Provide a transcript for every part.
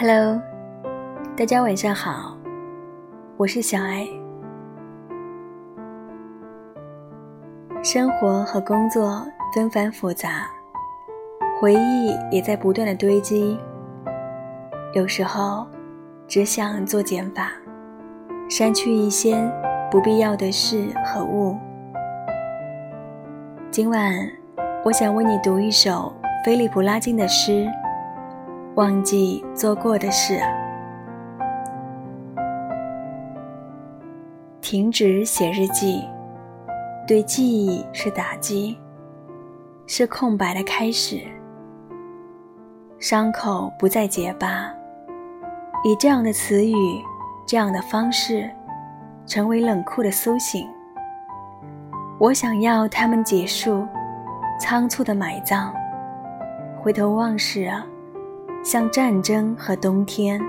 Hello，大家晚上好，我是小艾。生活和工作纷繁复杂，回忆也在不断的堆积。有时候，只想做减法，删去一些不必要的事和物。今晚，我想为你读一首菲利普·拉金的诗。忘记做过的事，停止写日记，对记忆是打击，是空白的开始。伤口不再结疤，以这样的词语，这样的方式，成为冷酷的苏醒。我想要他们结束，仓促的埋葬，回头望时啊。像战争和冬天，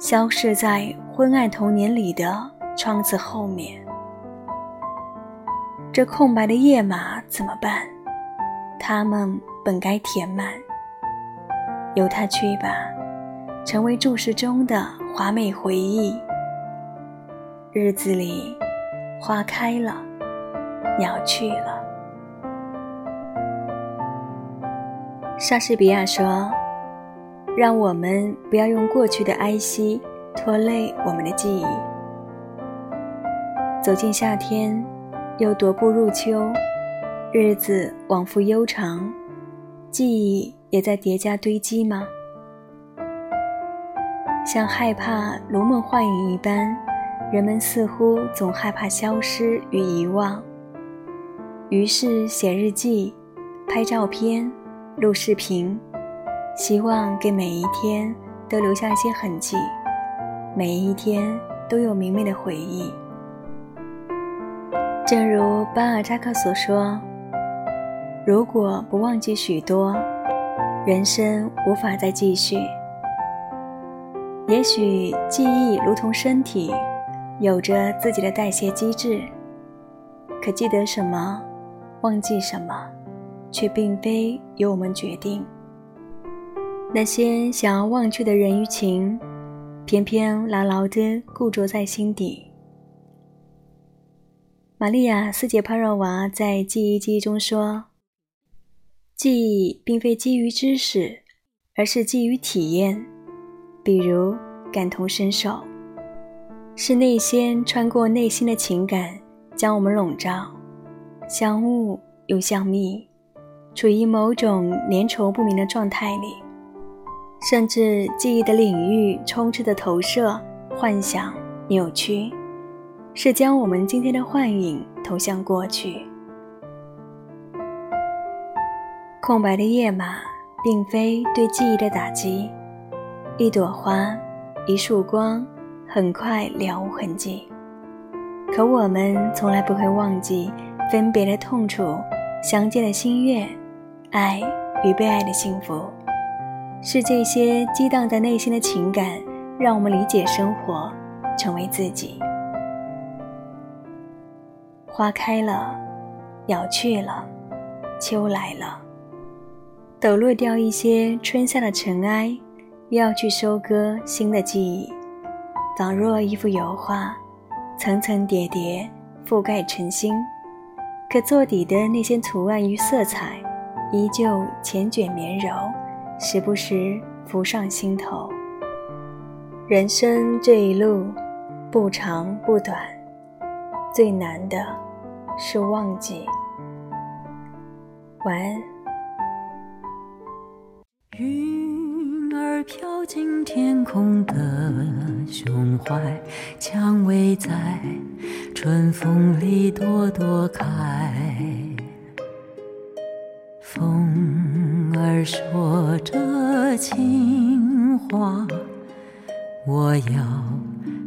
消失在昏暗童年里的窗子后面。这空白的页码怎么办？他们本该填满。由它去吧，成为注释中的华美回忆。日子里，花开了，鸟去了。莎士比亚说。让我们不要用过去的哀惜拖累我们的记忆。走进夏天，又踱步入秋，日子往复悠长，记忆也在叠加堆积吗？像害怕如梦幻影一般，人们似乎总害怕消失与遗忘，于是写日记、拍照片、录视频。希望给每一天都留下一些痕迹，每一天都有明媚的回忆。正如巴尔扎克所说：“如果不忘记许多，人生无法再继续。”也许记忆如同身体，有着自己的代谢机制，可记得什么，忘记什么，却并非由我们决定。那些想要忘却的人与情，偏偏牢牢地固着在心底。玛利亚·斯捷帕若娃在《记忆记忆》中说：“记忆并非基于知识，而是基于体验，比如感同身受，是内心穿过内心的情感将我们笼罩，像雾又像蜜，处于某种粘稠不明的状态里。”甚至记忆的领域充斥着投射、幻想、扭曲，是将我们今天的幻影投向过去。空白的页码并非对记忆的打击，一朵花，一束光，很快了无痕迹。可我们从来不会忘记分别的痛楚、相见的心悦、爱与被爱的幸福。是这些激荡在内心的情感，让我们理解生活，成为自己。花开了，鸟去了，秋来了，抖落掉一些春夏的尘埃，又要去收割新的记忆，仿若一幅油画，层层叠叠覆盖成心，可做底的那些图案与色彩，依旧缱绻绵柔。时不时浮上心头。人生这一路不长不短，最难的是忘记。晚安。云儿飘进天空的胸怀，蔷薇在春风里朵朵开。风。儿说着情话，我要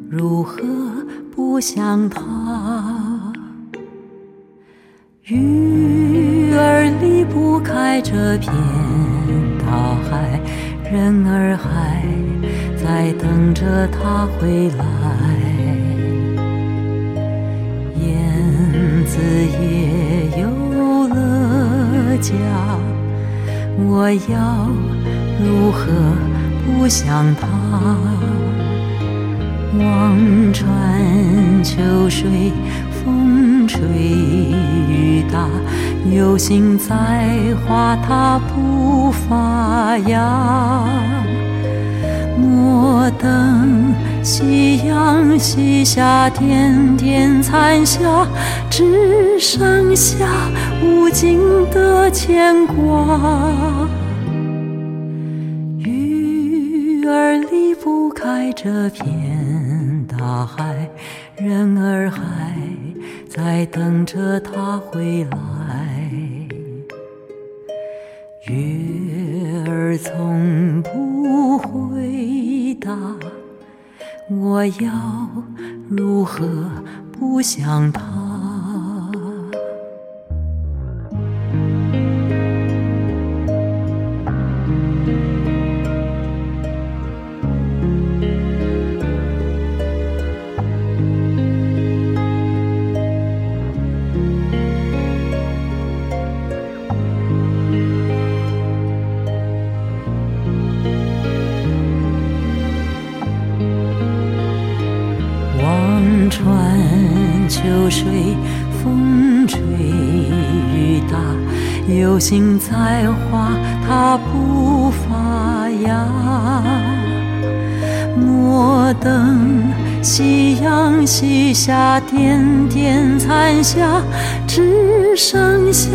如何不想他？鱼儿离不开这片。大海，人儿还在等着他回来。燕子也有了家，我要如何不想他？望穿秋水。有心栽花它不发芽。莫等夕阳西下，点点残霞，只剩下无尽的牵挂。鱼儿离不开这片大海，人儿还。在等着他回来，月儿从不回答，我要如何不想他？秋水，风吹雨打，有心栽花它不发芽。莫等夕阳西下，点点残霞，只剩下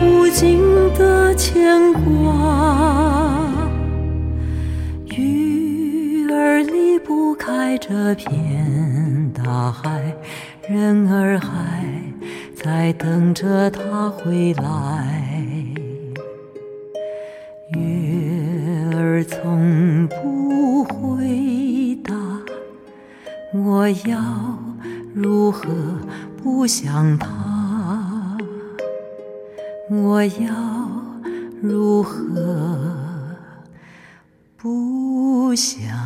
无尽的牵挂。不开这片大海。人儿还在等着他回来，月儿从不回答，我要如何不想他？我要如何不想？